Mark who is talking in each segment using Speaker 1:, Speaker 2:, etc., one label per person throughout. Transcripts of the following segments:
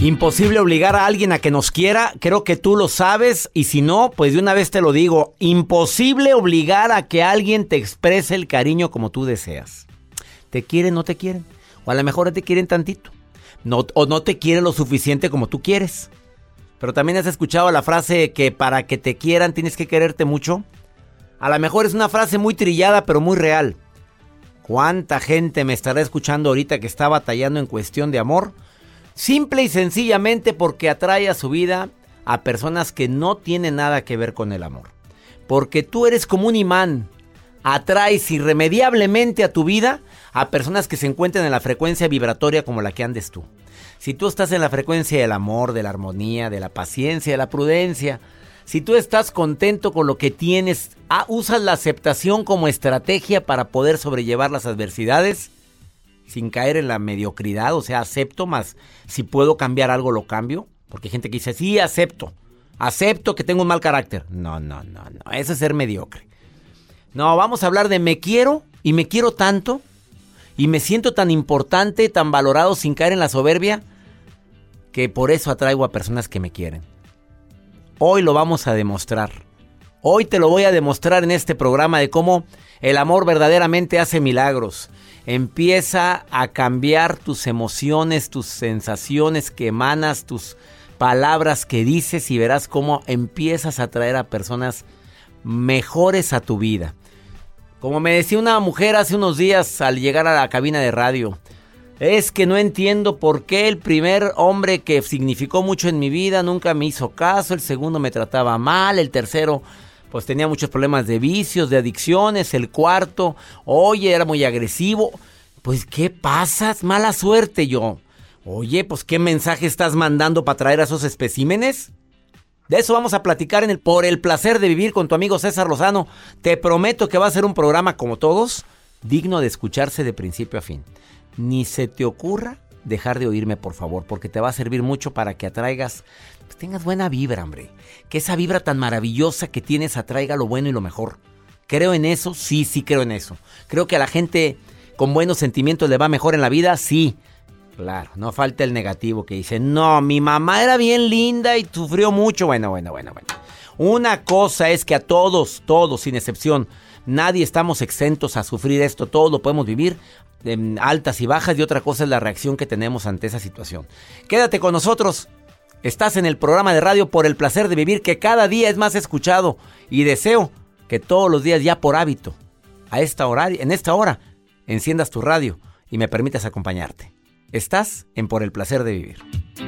Speaker 1: Imposible obligar a alguien a que nos quiera, creo que tú lo sabes y si no, pues de una vez te lo digo, imposible obligar a que alguien te exprese el cariño como tú deseas. ¿Te quieren o no te quieren? O a lo mejor te quieren tantito. O no te quieren lo suficiente como tú quieres. Pero también has escuchado la frase que para que te quieran tienes que quererte mucho. A lo mejor es una frase muy trillada pero muy real. ¿Cuánta gente me estará escuchando ahorita que está batallando en cuestión de amor? Simple y sencillamente porque atrae a su vida a personas que no tienen nada que ver con el amor. Porque tú eres como un imán. Atraes irremediablemente a tu vida a personas que se encuentran en la frecuencia vibratoria como la que andes tú. Si tú estás en la frecuencia del amor, de la armonía, de la paciencia, de la prudencia, si tú estás contento con lo que tienes, ah, usas la aceptación como estrategia para poder sobrellevar las adversidades, sin caer en la mediocridad, o sea, acepto más, si puedo cambiar algo, lo cambio, porque hay gente que dice, sí, acepto, acepto que tengo un mal carácter. No, no, no, no, eso es ser mediocre. No, vamos a hablar de me quiero y me quiero tanto y me siento tan importante, tan valorado sin caer en la soberbia, que por eso atraigo a personas que me quieren. Hoy lo vamos a demostrar. Hoy te lo voy a demostrar en este programa de cómo el amor verdaderamente hace milagros. Empieza a cambiar tus emociones, tus sensaciones que emanas, tus palabras que dices y verás cómo empiezas a atraer a personas mejores a tu vida. Como me decía una mujer hace unos días al llegar a la cabina de radio, es que no entiendo por qué el primer hombre que significó mucho en mi vida nunca me hizo caso, el segundo me trataba mal, el tercero pues tenía muchos problemas de vicios, de adicciones, el cuarto, oye, era muy agresivo. Pues, ¿qué pasa? Mala suerte yo. Oye, pues, ¿qué mensaje estás mandando para traer a esos especímenes? De eso vamos a platicar en el Por el placer de vivir con tu amigo César Lozano. Te prometo que va a ser un programa como todos, digno de escucharse de principio a fin. Ni se te ocurra dejar de oírme, por favor, porque te va a servir mucho para que atraigas pues tengas buena vibra, hombre. Que esa vibra tan maravillosa que tienes atraiga lo bueno y lo mejor. ¿Creo en eso? Sí, sí creo en eso. Creo que a la gente con buenos sentimientos le va mejor en la vida, sí. Claro, no falta el negativo que dice, no, mi mamá era bien linda y sufrió mucho. Bueno, bueno, bueno, bueno. Una cosa es que a todos, todos, sin excepción, nadie estamos exentos a sufrir esto, todos lo podemos vivir en altas y bajas y otra cosa es la reacción que tenemos ante esa situación. Quédate con nosotros, Estás en el programa de radio por el placer de vivir que cada día es más escuchado y deseo que todos los días ya por hábito, a esta hora, en esta hora, enciendas tu radio y me permitas acompañarte. Estás en Por el placer de vivir.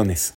Speaker 1: millones.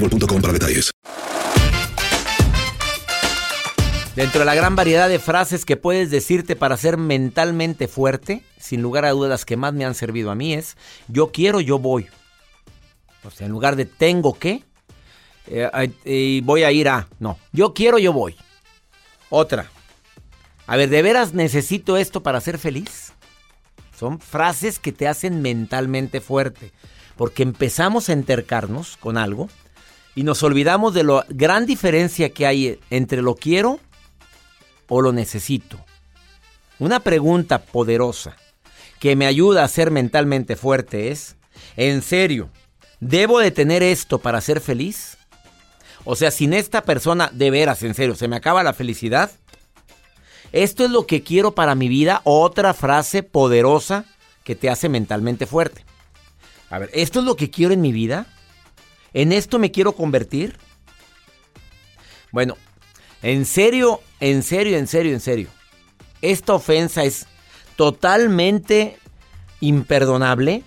Speaker 2: para detalles.
Speaker 1: Dentro de la gran variedad de frases que puedes decirte para ser mentalmente fuerte, sin lugar a dudas las que más me han servido a mí es yo quiero, yo voy. O sea, en lugar de tengo que, eh, voy a ir a, no, yo quiero, yo voy. Otra. A ver, ¿de veras necesito esto para ser feliz? Son frases que te hacen mentalmente fuerte. Porque empezamos a entercarnos con algo y nos olvidamos de la gran diferencia que hay entre lo quiero o lo necesito. Una pregunta poderosa que me ayuda a ser mentalmente fuerte es, ¿en serio? ¿Debo de tener esto para ser feliz? O sea, sin esta persona, de veras, en serio, ¿se me acaba la felicidad? Esto es lo que quiero para mi vida. Otra frase poderosa que te hace mentalmente fuerte. A ver, ¿esto es lo que quiero en mi vida? ¿En esto me quiero convertir? Bueno, en serio, en serio, en serio, en serio. Esta ofensa es totalmente imperdonable.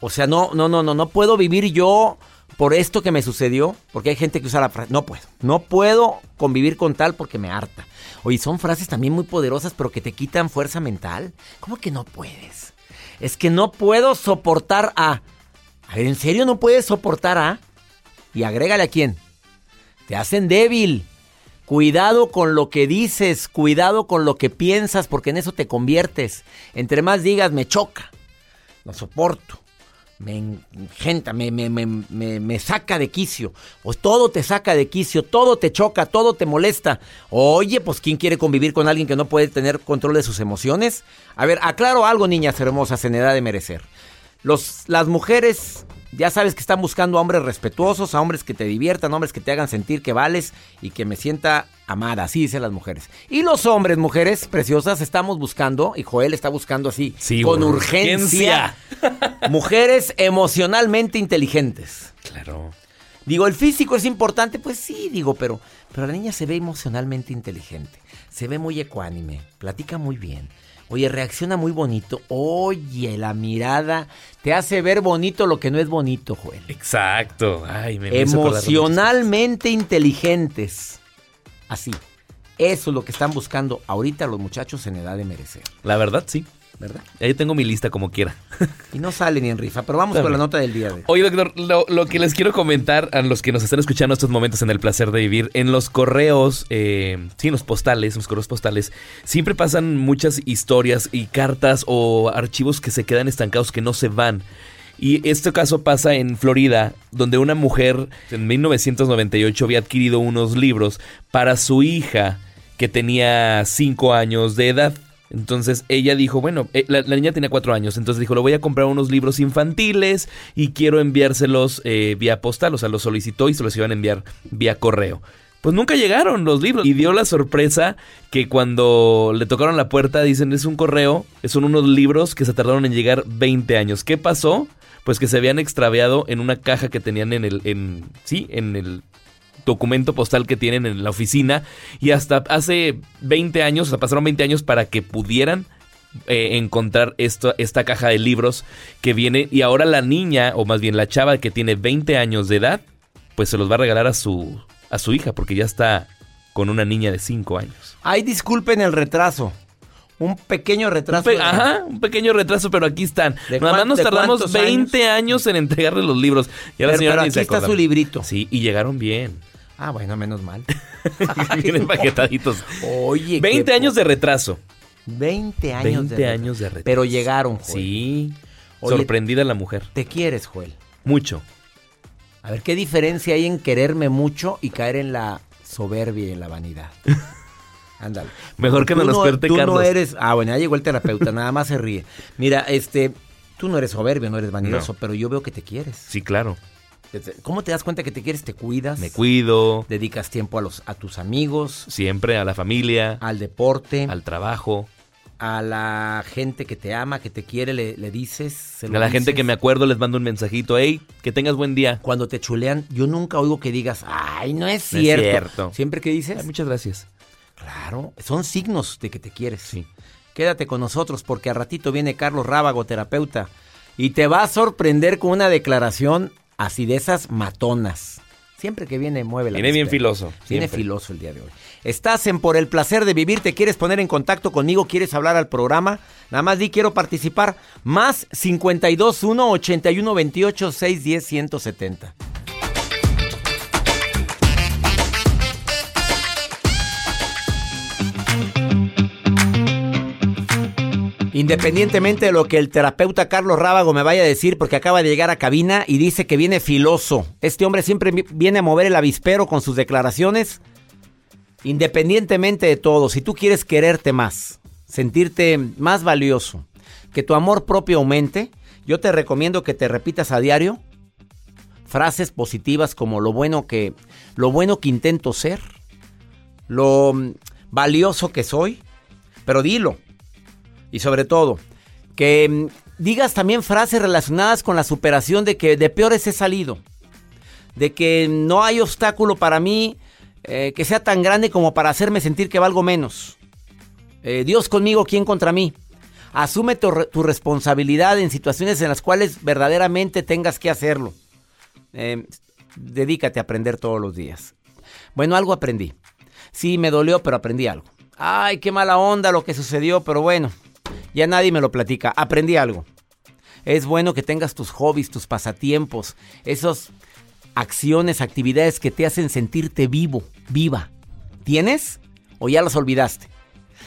Speaker 1: O sea, no, no, no, no, no puedo vivir yo por esto que me sucedió, porque hay gente que usa la frase, no puedo, no puedo convivir con tal porque me harta. Oye, son frases también muy poderosas, pero que te quitan fuerza mental. ¿Cómo que no puedes? Es que no puedo soportar a... ¿En serio no puedes soportar a? Y agrégale a quién. Te hacen débil. Cuidado con lo que dices, cuidado con lo que piensas, porque en eso te conviertes. Entre más digas, me choca, no soporto, me engenta, me, me, me, me, saca de quicio. Pues todo te saca de quicio, todo te choca, todo te molesta. Oye, pues ¿quién quiere convivir con alguien que no puede tener control de sus emociones? A ver, aclaro algo, niñas hermosas, en edad de merecer. Los, las mujeres ya sabes que están buscando a hombres respetuosos, a hombres que te diviertan, hombres que te hagan sentir que vales y que me sienta amada, así dicen las mujeres. Y los hombres, mujeres preciosas, estamos buscando, y Joel está buscando así, con urgencia, mujeres emocionalmente inteligentes.
Speaker 3: Claro.
Speaker 1: Digo, el físico es importante, pues sí, digo, pero, pero la niña se ve emocionalmente inteligente, se ve muy ecuánime, platica muy bien Oye, reacciona muy bonito. Oye, la mirada te hace ver bonito lo que no es bonito, Joel.
Speaker 3: Exacto. Ay,
Speaker 1: me Emocionalmente inteligentes. Así. Eso es lo que están buscando ahorita los muchachos en edad de merecer.
Speaker 3: La verdad, sí. ¿Verdad? Ahí tengo mi lista como quiera.
Speaker 1: Y no sale ni en rifa, pero vamos con la nota del día. De...
Speaker 3: Oye, doctor, lo, que les quiero comentar a los que nos están escuchando estos momentos en el placer de vivir, en los correos, eh, sí, en los postales, los correos postales, siempre pasan muchas historias y cartas o archivos que se quedan estancados, que no se van. Y este caso pasa en Florida, donde una mujer en 1998 había adquirido unos libros para su hija que tenía 5 años de edad. Entonces ella dijo, bueno, eh, la, niña tenía cuatro años, entonces dijo, le voy a comprar unos libros infantiles y quiero enviárselos eh, vía postal, o sea, los solicitó y se los iban a enviar vía correo. Pues nunca llegaron los libros y dio la sorpresa que cuando le tocaron la puerta dicen es un correo, son unos libros que se tardaron en llegar 20 años. ¿Qué pasó? Pues que se habían extraviado en una caja que tenían en el, en, sí, en el documento postal que tienen en la oficina y hasta hace 20 años, o sea, pasaron 20 años para que pudieran eh, encontrar esto, esta caja de libros que viene y ahora la niña, o más bien la chava que tiene 20 años de edad, pues se los va a regalar a su, a su hija porque ya está con una niña de 5 años.
Speaker 1: Ay, disculpen el retraso. Un pequeño retraso.
Speaker 3: Pe- Ajá, un pequeño retraso, pero aquí están.
Speaker 1: ¿De
Speaker 3: Nada más nos tardamos
Speaker 1: cuántos
Speaker 3: 20 años? en entregarle los libros. Y a la
Speaker 1: Pero-
Speaker 3: señora
Speaker 1: pero aquí
Speaker 3: se
Speaker 1: está su librito.
Speaker 3: Sí, y llegaron bien.
Speaker 1: Ah, bueno, menos mal.
Speaker 3: Vienen paquetaditos.
Speaker 1: Oye,
Speaker 3: 20
Speaker 1: qué
Speaker 3: años de retraso.
Speaker 1: 20 años
Speaker 3: 20
Speaker 1: de
Speaker 3: años de retraso.
Speaker 1: Pero llegaron, Joel.
Speaker 3: Sí.
Speaker 1: Oye,
Speaker 3: Sorprendida la mujer.
Speaker 1: Te quieres, Joel.
Speaker 3: Mucho.
Speaker 1: A ver, ¿qué diferencia hay en quererme mucho y caer en la soberbia y en la vanidad? Ándale.
Speaker 3: Mejor que nos los
Speaker 1: no- Tú no eres... Ah, bueno, ya llegó el terapeuta, nada más se ríe. Mira, este... Tú no eres soberbio, no eres vanidoso,
Speaker 3: No.
Speaker 1: pero yo veo que te quieres.
Speaker 3: Sí, claro.
Speaker 1: ¿Cómo te das cuenta que te quieres? Te cuidas.
Speaker 3: Me cuido.
Speaker 1: Dedicas tiempo a, los, a tus amigos,
Speaker 3: Siempre a la familia,
Speaker 1: al deporte,
Speaker 3: al trabajo,
Speaker 1: a la gente que te ama, que te quiere, le, le dices. se
Speaker 3: a
Speaker 1: lo
Speaker 3: la gente que me acuerdo les mando un mensajito. Hey, que tengas buen día.
Speaker 1: Cuando te chulean, yo nunca oigo que digas, ay, no es
Speaker 3: No es
Speaker 1: cierto.
Speaker 3: cierto.
Speaker 1: Siempre que dices,
Speaker 3: Ay, muchas gracias.
Speaker 1: claro, son signos de que te quieres. Sí. Quédate con nosotros porque a ratito viene Carlos Rábago, terapeuta, y te va a sorprender con una declaración así de esas matonas. Siempre que viene, mueve la
Speaker 3: Viene bien filoso.
Speaker 1: Viene filoso el día de hoy. Estás en Por el Placer de Vivir, te quieres poner en contacto conmigo, quieres hablar al programa, nada más di quiero participar, más 521 81 28 610 170. Independientemente de lo que el terapeuta Carlos Rábago me vaya a decir, porque acaba de llegar a cabina y dice que viene filoso. Este hombre siempre vi- viene a mover el avispero con sus declaraciones. Independientemente de todo, si tú quieres quererte más, sentirte más valioso, que tu amor propio aumente, yo te recomiendo que te repitas a diario frases positivas como lo bueno que lo bueno que intento ser, lo mm, valioso que soy, pero dilo. Y sobre todo, que mm, digas también frases relacionadas con la superación de que de peores he salido. De que no hay obstáculo para mí eh, que sea tan grande como para hacerme sentir que valgo menos. Eh, Dios conmigo, ¿quién contra mí? Asume tu, re- tu responsabilidad en situaciones en las cuales verdaderamente tengas que hacerlo. Eh, dedícate a aprender todos los días. Bueno, algo aprendí. Sí, me dolió, pero aprendí algo. Ay, qué mala onda lo que sucedió, pero bueno, ya nadie me lo platica. Aprendí algo. Es bueno que tengas tus hobbies, tus pasatiempos, esas acciones, actividades que te hacen sentirte vivo, viva. ¿Tienes? ¿O ya los olvidaste?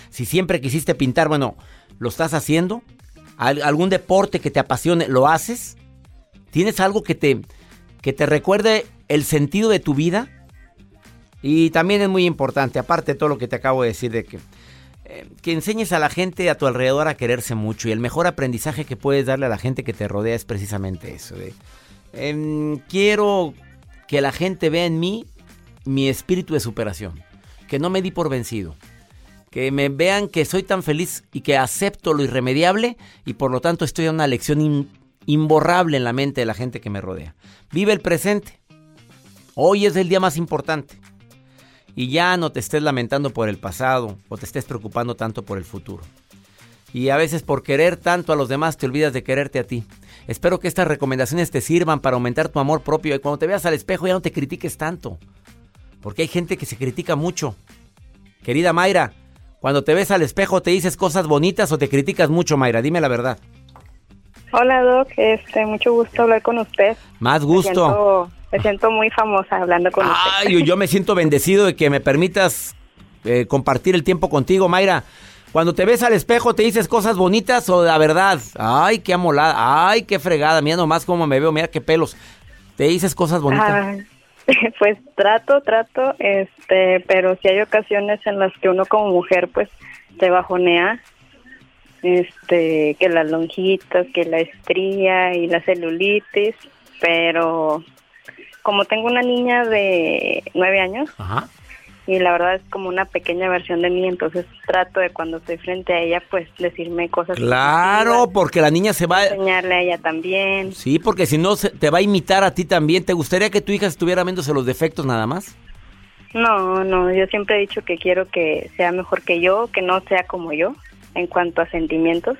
Speaker 1: Si siempre quisiste pintar, bueno, ¿lo estás haciendo? ¿Al- ¿Algún deporte que te apasione, lo haces? ¿Tienes algo que te, que te recuerde el sentido de tu vida? Y también es muy importante, aparte de todo lo que te acabo de decir, de que, que enseñes a la gente a tu alrededor a quererse mucho. Y el mejor aprendizaje que puedes darle a la gente que te rodea es precisamente eso. em, quiero que la gente vea en mí mi espíritu de superación. Que no me di por vencido. Que me vean que soy tan feliz y que acepto lo irremediable y por lo tanto estoy en una lección imborrable en la mente de la gente que me rodea. Vive el presente. Hoy es el día más importante. Y ya no te estés lamentando por el pasado o te estés preocupando tanto por el futuro. Y a veces por querer tanto a los demás te olvidas de quererte a ti. Espero que estas recomendaciones te sirvan para aumentar tu amor propio y cuando te veas al espejo ya no te critiques tanto. Porque hay gente que se critica mucho. Querida Mayra, cuando te ves al espejo te dices cosas bonitas o te criticas mucho, Mayra, dime la verdad.
Speaker 4: Hola Doc, este, mucho gusto hablar con usted.
Speaker 1: Más gusto.
Speaker 4: Me siento muy famosa hablando con usted.
Speaker 1: Ay, yo me siento bendecido de que me permitas eh, compartir el tiempo contigo, Mayra. Cuando te ves al espejo, ¿te dices cosas bonitas o la verdad? Ay, qué amolada, ay, qué fregada, mira nomás cómo me veo, mira qué pelos. ¿Te dices cosas bonitas?
Speaker 4: Ah, pues trato, trato, este, pero si hay ocasiones en las que uno como mujer pues se bajonea, este, que las lonjitas, que la estría y la celulitis, pero como tengo una niña de nueve años
Speaker 1: Ajá.
Speaker 4: y la verdad es como una pequeña versión de mí, entonces trato de cuando estoy frente a ella pues decirme cosas
Speaker 1: Claro, porque la niña se va...
Speaker 4: enseñarle a ella también.
Speaker 1: Sí, porque si no, se- te va a imitar a ti también. ¿Te gustaría que tu hija estuviera viéndose los defectos nada más?
Speaker 4: No, no, yo siempre he dicho que quiero que sea mejor que yo, que no sea como yo en cuanto a sentimientos.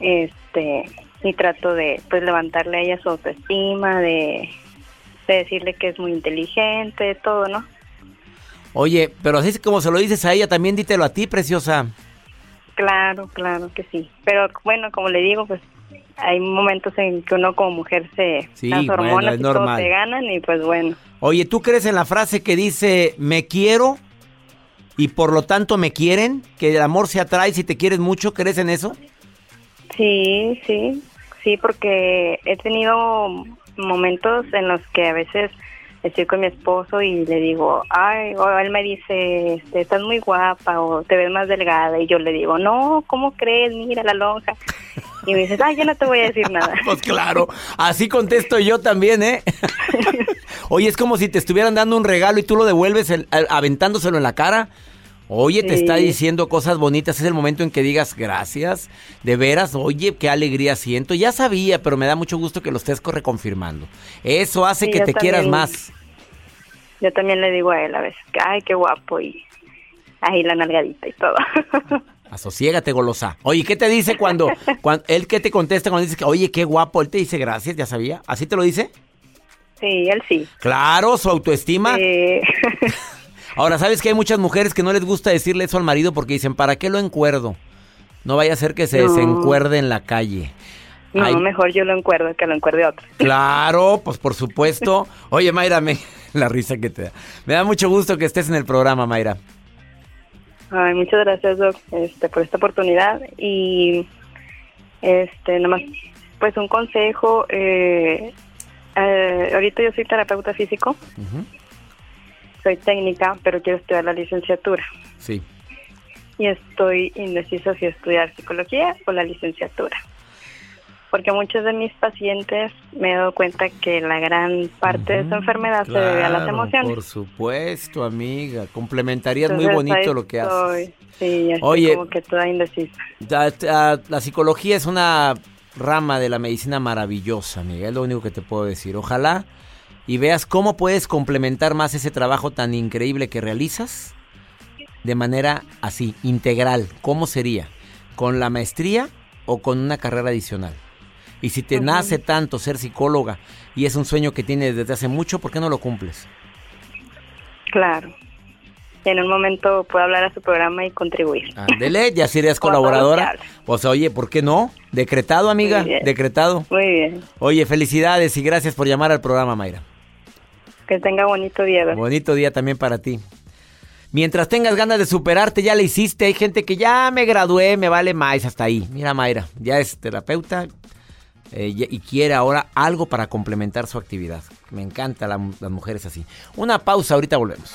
Speaker 4: Este, y trato de pues levantarle a ella su autoestima, de, de decirle que es muy inteligente, todo, ¿no?
Speaker 1: Oye, pero así como se lo dices a ella, también dítelo a ti, preciosa.
Speaker 4: Claro, claro que sí. Pero bueno, como le digo, pues hay momentos en que uno como mujer se
Speaker 1: Sí,
Speaker 4: las
Speaker 1: bueno,
Speaker 4: hormonas
Speaker 1: es
Speaker 4: y todo
Speaker 1: normal.
Speaker 4: se ganan y pues bueno.
Speaker 1: Oye, ¿tú crees en la frase que dice me quiero y por lo tanto me quieren? Que el amor se atrae si te quieres mucho, ¿crees en eso?
Speaker 4: Sí, sí, sí, porque he tenido momentos en los que a veces estoy con mi esposo y le digo, ay, o él me dice, este, estás muy guapa o te ves más delgada y yo le digo, no, ¿cómo crees? Mira la lonja. Y me dices, ay, yo no te voy a decir nada.
Speaker 1: Pues claro, así contesto yo también, ¿eh? Oye, es como si te estuvieran dando un regalo y tú lo devuelves el- a- aventándoselo en la cara. Oye, te
Speaker 4: Sí.
Speaker 1: está diciendo cosas bonitas, es el momento en que digas gracias, de veras, oye, qué alegría siento. Ya sabía, pero me da mucho gusto que lo estés co- reconfirmando. Eso hace
Speaker 4: Sí,
Speaker 1: que te quieras más.
Speaker 4: Yo también le digo a él a veces, que, ay, qué guapo y ahí la nalgadita y todo.
Speaker 1: Asociégate, golosa. Oye, ¿qué te dice cuando, cuando él qué te contesta cuando dices que, oye, qué guapo? Él te dice gracias, ya sabía. ¿Así te lo dice?
Speaker 4: sí, él sí.
Speaker 1: Claro, su autoestima.
Speaker 4: Eh,
Speaker 1: Ahora, ¿sabes que hay muchas mujeres que no les gusta decirle eso al marido porque dicen, ¿para qué lo encuerdo? No vaya a ser que se
Speaker 4: No.
Speaker 1: desencuerde en la calle.
Speaker 4: no,
Speaker 1: Ay,
Speaker 4: mejor yo lo encuerdo que lo encuerde otro.
Speaker 1: claro, pues por supuesto. Oye, Mayra, me, la risa que te da. Me da mucho gusto que estés en el programa, Mayra.
Speaker 4: Ay, muchas gracias, Doc, este, por esta oportunidad y este, nomás, pues un consejo. Eh, eh, ahorita yo soy terapeuta físico, soy técnica, pero quiero estudiar la licenciatura
Speaker 1: Sí.
Speaker 4: y estoy indecisa si estudiar psicología o la licenciatura. Porque muchos de mis pacientes me he dado cuenta que la gran parte de su enfermedad se debe a las
Speaker 1: Claro,
Speaker 4: emociones.
Speaker 1: Por supuesto, amiga. Complementarías muy
Speaker 4: Entonces,
Speaker 1: bonito
Speaker 4: ahí
Speaker 1: lo que
Speaker 4: estoy,
Speaker 1: haces.
Speaker 4: Sí, estoy
Speaker 1: Oye.
Speaker 4: como que toda indecisa.
Speaker 1: La, la- la psicología es una rama de la medicina maravillosa, amiga. Es lo único que te puedo decir. Ojalá y veas cómo puedes complementar más ese trabajo tan increíble que realizas de manera así, integral. ¿Cómo sería? ¿Con la maestría o con una carrera adicional? Y si te nace tanto ser psicóloga y es un sueño que tienes desde hace mucho, ¿por qué no lo cumples?
Speaker 4: Claro. En un momento puedo hablar a su programa y contribuir.
Speaker 1: Ándele, ya
Speaker 4: lo que
Speaker 1: colaboradora.
Speaker 4: habla.
Speaker 1: Pues oye, ¿por qué no? Decretado, amiga,
Speaker 4: Muy
Speaker 1: decretado.
Speaker 4: Muy bien.
Speaker 1: Oye, felicidades y gracias por llamar al programa, Mayra.
Speaker 4: Que tenga bonito día. Doc.
Speaker 1: Bonito día también para ti. Mientras tengas ganas de superarte, ya le hiciste. Hay gente que ya me gradué, me vale más hasta ahí. Mira, Mayra, ya es terapeuta eh, y quiere ahora algo para complementar su actividad. Me encanta la- las mujeres así. Una pausa, ahorita volvemos.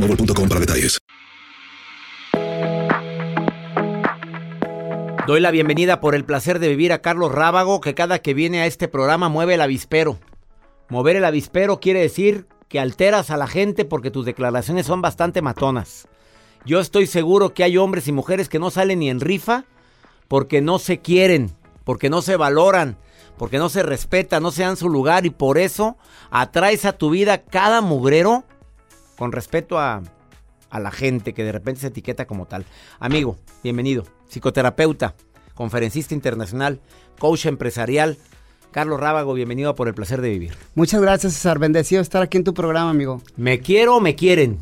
Speaker 2: para detalles.
Speaker 1: Doy la bienvenida por el placer de vivir a Carlos Rábago, que cada que viene a este programa mueve el avispero. Mover el avispero quiere decir que alteras a la gente porque tus declaraciones son bastante matonas. Yo estoy seguro que hay hombres y mujeres que no salen ni en rifa porque no se quieren, porque no se valoran, porque no se respetan, no se dan su lugar y por eso atraes a tu vida cada mugrero con respeto a, a la gente que de repente se etiqueta como tal. Amigo, bienvenido. Psicoterapeuta, conferencista internacional, coach empresarial. Carlos Rábago, bienvenido a por el placer de vivir.
Speaker 5: Muchas gracias, César. Bendecido estar aquí en tu programa, amigo.
Speaker 1: ¿Me quiero o me quieren?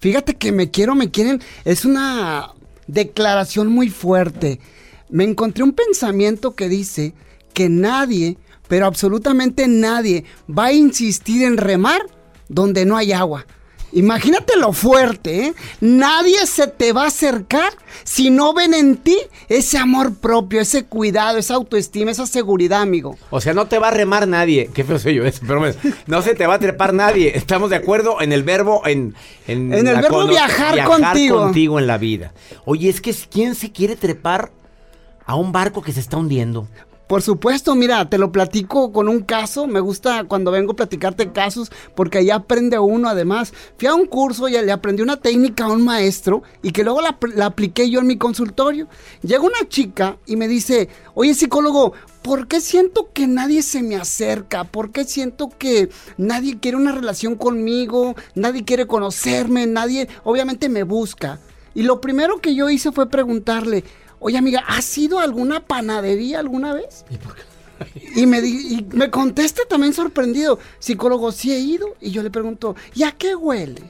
Speaker 5: Fíjate que me quiero, me quieren. Es una declaración muy fuerte. Me encontré un pensamiento que dice que nadie, pero absolutamente nadie, va a insistir en remar donde no hay agua. Imagínate lo fuerte, ¿eh? Nadie se te va a acercar si no ven en ti ese amor propio, ese cuidado, esa autoestima, esa seguridad, amigo.
Speaker 1: O sea, no te va a remar nadie. Qué feo soy yo eso, pero bueno, no se te va a trepar nadie. Estamos de acuerdo en el verbo, en...
Speaker 5: En el
Speaker 1: la
Speaker 5: verbo viajar contigo.
Speaker 1: contigo en la vida. Oye, es que ¿quién se quiere trepar a un barco que se está hundiendo?
Speaker 5: Por supuesto, mira, te lo platico con un caso. Me gusta cuando vengo a platicarte casos porque ahí aprende uno además. Fui a un curso y le aprendí una técnica a un maestro y que luego la, apliqué yo en mi consultorio. Llega una chica y me dice, oye psicólogo, ¿por qué siento que nadie se me acerca? ¿Por qué siento que nadie quiere una relación conmigo? Nadie quiere conocerme, nadie obviamente me busca. Y lo primero que yo hice fue preguntarle, oye amiga, ¿has ido a alguna panadería alguna vez? Y me, di- y me contesta también sorprendido, psicólogo, sí he ido. Y yo le pregunto, ¿y a qué huele?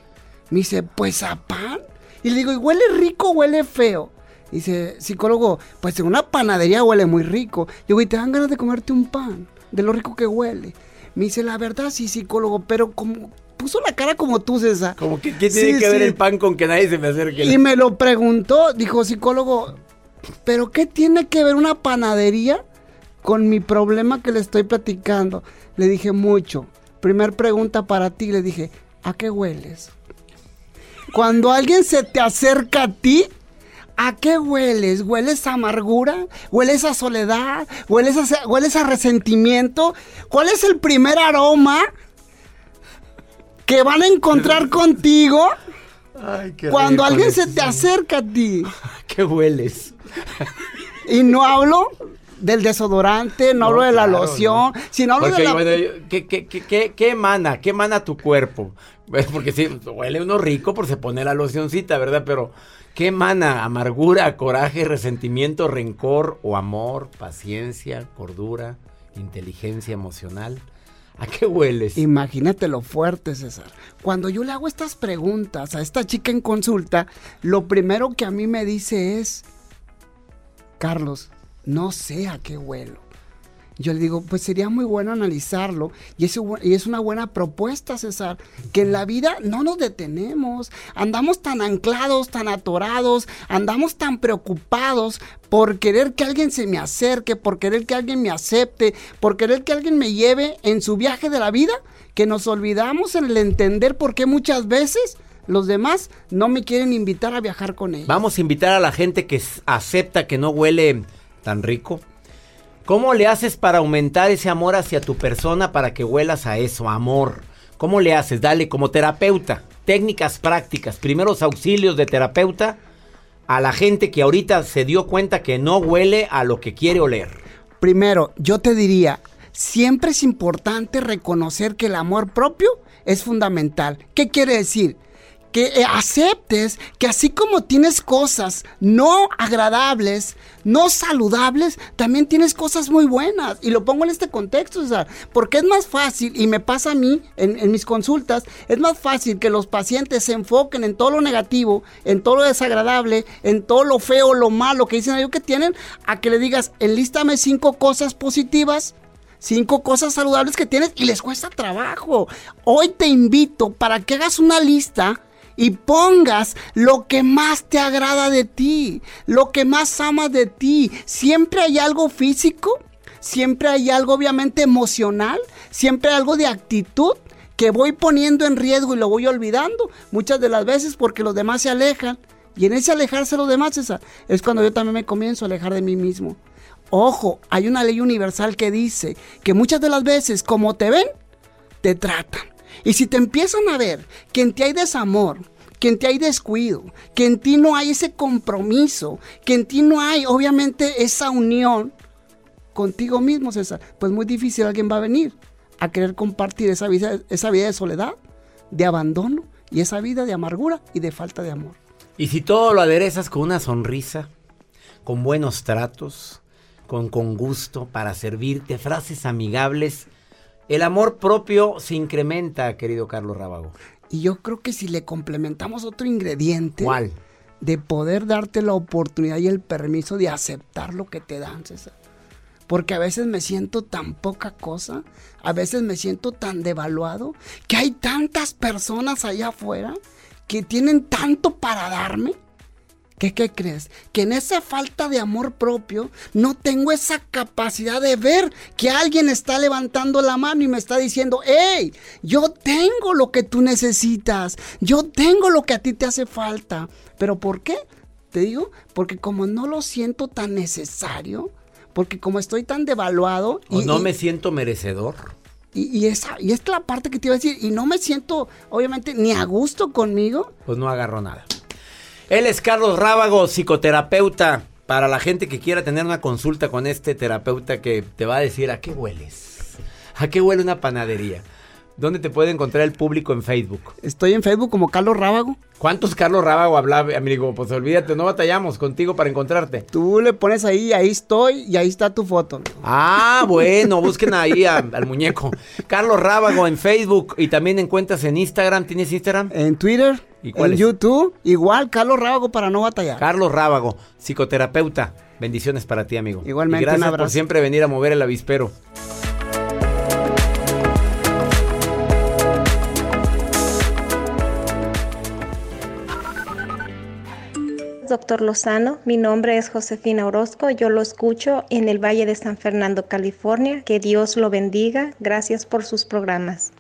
Speaker 5: Me dice, pues a pan. Y le digo, ¿y huele rico o huele feo? Dice, psicólogo, pues en una panadería huele muy rico. Yo digo, ¿y te dan ganas de comerte un pan? De lo rico que huele. Me dice, la verdad sí, psicólogo, pero como puso la cara como tú, César.
Speaker 1: Como que ¿qué tiene
Speaker 5: Sí,
Speaker 1: que ver el pan con que nadie se me acerque?
Speaker 5: Y me lo preguntó, dijo psicólogo, ¿pero qué tiene que ver una panadería con mi problema que le estoy platicando? Le dije mucho. Primer pregunta para ti, le dije, ¿a qué hueles? Cuando alguien se te acerca a ti, ¿a qué hueles? ¿Hueles a amargura? ¿Hueles a soledad? ¿Hueles a, hueles a resentimiento? ¿Cuál es el primer aroma que van a encontrar contigo?
Speaker 1: Ay, qué
Speaker 5: Cuando alguien se te acerca a ti
Speaker 1: ¿Qué hueles?
Speaker 5: y no hablo del desodorante, no, hablo de la
Speaker 1: claro,
Speaker 5: loción,
Speaker 1: ¿no?
Speaker 5: sino hablo
Speaker 1: Porque,
Speaker 5: de la...
Speaker 1: bueno, ¿qué, qué, qué, qué, emana? ¿Qué emana tu cuerpo? Pues, Porque sí, huele uno rico por se pone la locioncita, ¿verdad? Pero ¿qué emana? Amargura, coraje, resentimiento, rencor o amor, paciencia, cordura, inteligencia emocional. ¿A qué hueles?
Speaker 5: Imagínate lo fuerte, César. Cuando yo le hago estas preguntas a esta chica en consulta, lo primero que a mí me dice es, Carlos, no sé a qué huelo. Yo le digo, pues sería muy bueno analizarlo y es, una buena propuesta, César, que en la vida no nos detenemos, andamos tan anclados, tan atorados, andamos tan preocupados por querer que alguien se me acerque, por querer que alguien me acepte, por querer que alguien me lleve en su viaje de la vida, que nos olvidamos en el entender por qué muchas veces los demás no me quieren invitar a viajar con ellos.
Speaker 1: Vamos a invitar a la gente que acepta que no huele tan rico. ¿Cómo le haces para aumentar ese amor hacia tu persona para que huelas a eso, amor? ¿Cómo le haces? Dale, como terapeuta, técnicas prácticas, primeros auxilios de terapeuta a la gente que ahorita se dio cuenta que no huele a lo que quiere oler.
Speaker 5: Primero, yo te diría, siempre es importante reconocer que el amor propio es fundamental. ¿Qué quiere decir? Que eh, aceptes que así como tienes cosas no agradables, no saludables, también tienes cosas muy buenas. Y lo pongo en este contexto, César, porque es más fácil, y me pasa a mí en, mis consultas, es más fácil que los pacientes se enfoquen en todo lo negativo, en todo lo desagradable, en todo lo feo, lo malo que dicen ellos que tienen, a que le digas, enlístame cinco cosas positivas cinco cosas saludables que tienes y les cuesta trabajo. Hoy te invito para que hagas una lista y pongas lo que más te agrada de ti, lo que más amas de ti. Siempre hay algo físico, siempre hay algo obviamente emocional, siempre hay algo de actitud que voy poniendo en riesgo y lo voy olvidando muchas de las veces porque los demás se alejan. Y en ese alejarse de los demás, es cuando yo también me comienzo a alejar de mí mismo. Ojo, hay una ley universal que dice que muchas de las veces como te ven, te tratan. Y si te empiezan a ver que en ti hay desamor, que en ti hay descuido, que en ti no hay ese compromiso, que en ti no hay obviamente esa unión contigo mismo, César, pues muy difícil alguien va a venir a querer compartir esa vida, esa vida de soledad, de abandono y esa vida de amargura y de falta de amor.
Speaker 1: Y si todo lo aderezas con una sonrisa, con buenos tratos, con, con gusto para servirte, frases amigables, el amor propio se incrementa, querido Carlos Rábago.
Speaker 5: Y yo creo que si le complementamos otro ingrediente,
Speaker 1: ¿Cuál?
Speaker 5: de poder darte la oportunidad y el permiso de aceptar lo que te dan, César. porque a veces me siento tan poca cosa, a veces me siento tan devaluado, que hay tantas personas allá afuera que tienen tanto para darme. ¿Qué, ¿Qué crees? Que en esa falta de amor propio no tengo esa capacidad de ver que alguien está levantando la mano y me está diciendo, hey, yo tengo lo que tú necesitas, yo tengo lo que a ti te hace falta. ¿Pero por qué? Te digo, porque como no lo siento tan necesario, porque como estoy tan devaluado...
Speaker 1: y no me siento merecedor.
Speaker 5: Y, esa, y esta es la parte que te iba a decir, y no me siento, obviamente, ni a gusto conmigo.
Speaker 1: Pues no agarro nada. Él es Carlos Rábago, psicoterapeuta. Para la gente que quiera tener una consulta con este terapeuta que te va a decir a qué hueles. ¿A qué huele una panadería? ¿Dónde te puede encontrar el público en Facebook?
Speaker 5: Estoy en Facebook como Carlos Rábago.
Speaker 1: ¿Cuántos Carlos Rábago hablaba, amigo? Pues olvídate, no batallamos contigo para encontrarte.
Speaker 5: Tú le pones ahí, ahí estoy y ahí está tu foto.
Speaker 1: Ah, bueno, busquen ahí al muñeco. Carlos Rábago en Facebook y también encuentras en Instagram. ¿Tienes Instagram?
Speaker 5: En Twitter. ¿Y en YouTube. Igual, Carlos Rábago para no batallar.
Speaker 1: Carlos Rábago, psicoterapeuta. Bendiciones para ti, amigo.
Speaker 5: Igualmente.
Speaker 1: Y gracias por siempre venir a mover el avispero.
Speaker 6: doctor Lozano. Mi nombre es Josefina Orozco. Yo lo escucho en el Valle de San Fernando, California. Que Dios lo bendiga. Gracias por sus programas.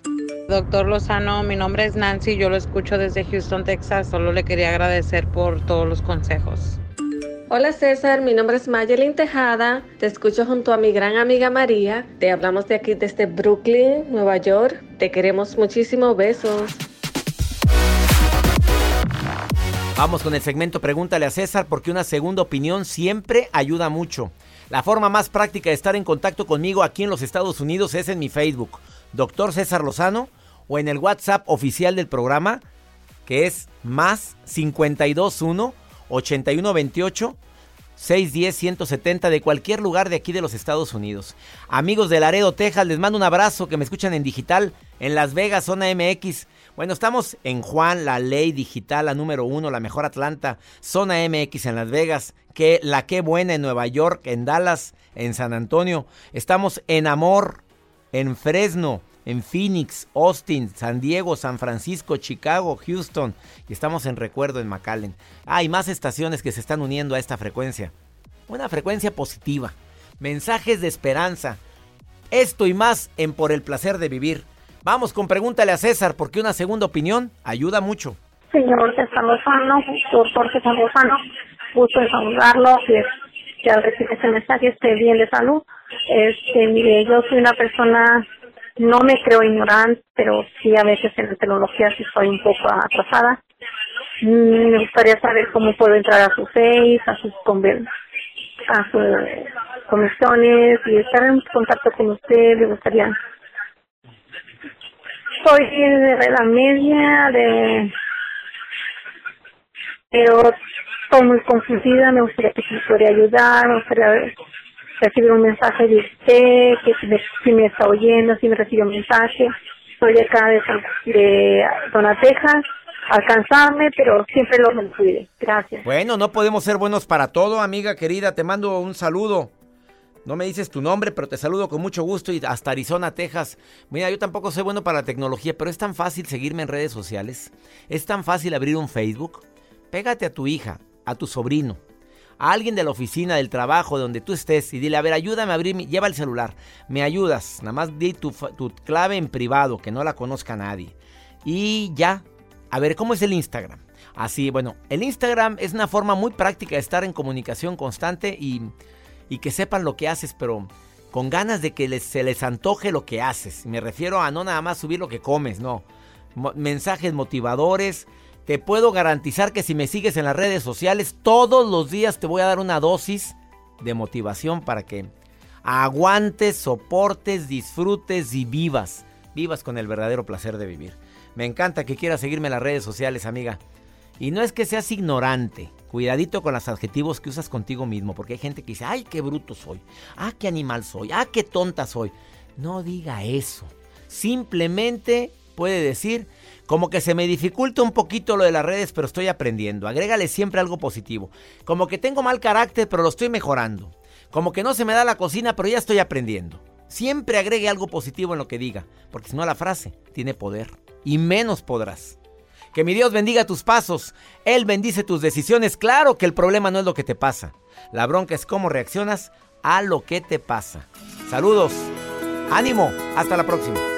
Speaker 7: Doctor Lozano, mi nombre es Nancy. Yo lo escucho desde Houston, Texas. Solo le quería agradecer por todos los consejos.
Speaker 8: Hola César, mi nombre es Mayelin Tejada, te escucho junto a mi gran amiga María, te hablamos de aquí desde Brooklyn, Nueva York, te queremos muchísimo, besos.
Speaker 1: Vamos con el segmento Pregúntale a César porque una segunda opinión siempre ayuda mucho. La forma más práctica de estar en contacto conmigo aquí en los Estados Unidos es en mi Facebook, Doctor César Lozano, o en el WhatsApp oficial del programa, que es más 521 8128 610 170 de cualquier lugar de aquí de los Estados Unidos. Amigos de Laredo, Texas, les mando un abrazo que me escuchan en digital en Las Vegas, zona MX. Bueno, estamos en Juan, la ley digital, la número uno, la mejor Atlanta, zona MX en Las Vegas, que la que buena en Nueva York, en Dallas, en San Antonio. Estamos en Amor, en Fresno, en Phoenix, Austin, San Diego, San Francisco, Chicago, Houston y estamos en Recuerdo en McAllen. Hay más estaciones que se están uniendo a esta frecuencia. Una frecuencia positiva. Mensajes de esperanza. Esto y más en Por el placer de vivir. Vamos con pregúntale a César, porque una segunda opinión ayuda mucho.
Speaker 9: Señor César Lozano, doctor César Lozano, gusto en saludarlo, que, que al recibir este mensaje esté bien de salud. Este, mire, yo soy una persona, no me creo ignorante, pero sí a veces en la tecnología sí estoy un poco atrasada. Mm, me gustaría saber cómo puedo entrar a su Face, a sus a sus comisiones y estar en contacto con usted. Me gustaría soy de la media, de pero estoy muy confundida, me gustaría que me pudiera ayudar, me gustaría recibir un mensaje de usted, que si me, está oyendo, si me recibe un mensaje. Soy acá de, Texas, alcanzarme, pero siempre lo cuide. Gracias.
Speaker 1: Bueno, no podemos ser buenos para todo, amiga querida. Te mando un saludo. No me dices tu nombre, pero te saludo con mucho gusto y hasta Arizona, Texas. Mira, yo tampoco soy bueno para la tecnología, pero es tan fácil seguirme en redes sociales. Es tan fácil abrir un Facebook. Pégate a tu hija, a tu sobrino, a alguien de la oficina, del trabajo, de donde tú estés y dile, a ver, ayúdame a abrir, mi... lleva el celular, me ayudas, nada más di tu, tu clave en privado, que no la conozca nadie. Y ya, a ver, ¿cómo es el Instagram? Así, bueno, el Instagram es una forma muy práctica de estar en comunicación constante y y que sepan lo que haces, pero con ganas de que se les antoje lo que haces. Me refiero a no nada más subir lo que comes, no. mensajes motivadores. Te puedo garantizar que si me sigues en las redes sociales, todos los días te voy a dar una dosis de motivación para que aguantes, soportes, disfrutes y vivas. Vivas con el verdadero placer de vivir. Me encanta que quieras seguirme en las redes sociales, amiga. Y no es que seas ignorante. Cuidadito con los adjetivos que usas contigo mismo, porque hay gente que dice, ay, qué bruto soy, ah, qué animal soy, ah, qué tonta soy. No diga eso. Simplemente puede decir, como que se me dificulta un poquito lo de las redes, pero estoy aprendiendo. Agrégale siempre algo positivo. Como que tengo mal carácter, pero lo estoy mejorando. Como que no se me da la cocina, pero ya estoy aprendiendo. Siempre agregue algo positivo en lo que diga, porque si no la frase tiene poder y menos podrás. Que mi Dios bendiga tus pasos, Él bendice tus decisiones. Claro que el problema no es lo que te pasa, la bronca es cómo reaccionas a lo que te pasa. Saludos, ánimo, hasta la próxima.